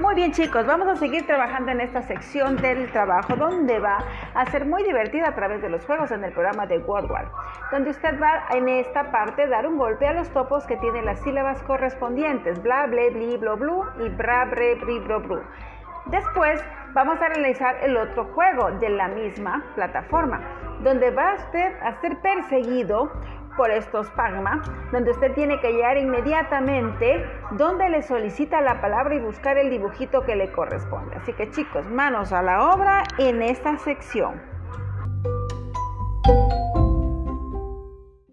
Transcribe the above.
Muy bien chicos, vamos a seguir trabajando en esta sección del trabajo donde va a ser muy divertida a través de los juegos en el programa de WordWall, donde usted va en esta parte dar un golpe a los topos que tienen las sílabas correspondientes, bla, ble, bli, blo, blu y bra, bre, bri, blo, blu. Después vamos a realizar el otro juego de la misma plataforma, donde va usted a ser perseguido por estos PAGMA, donde usted tiene que llegar inmediatamente donde le solicita la palabra y buscar el dibujito que le corresponde. Así que chicos, manos a la obra en esta sección.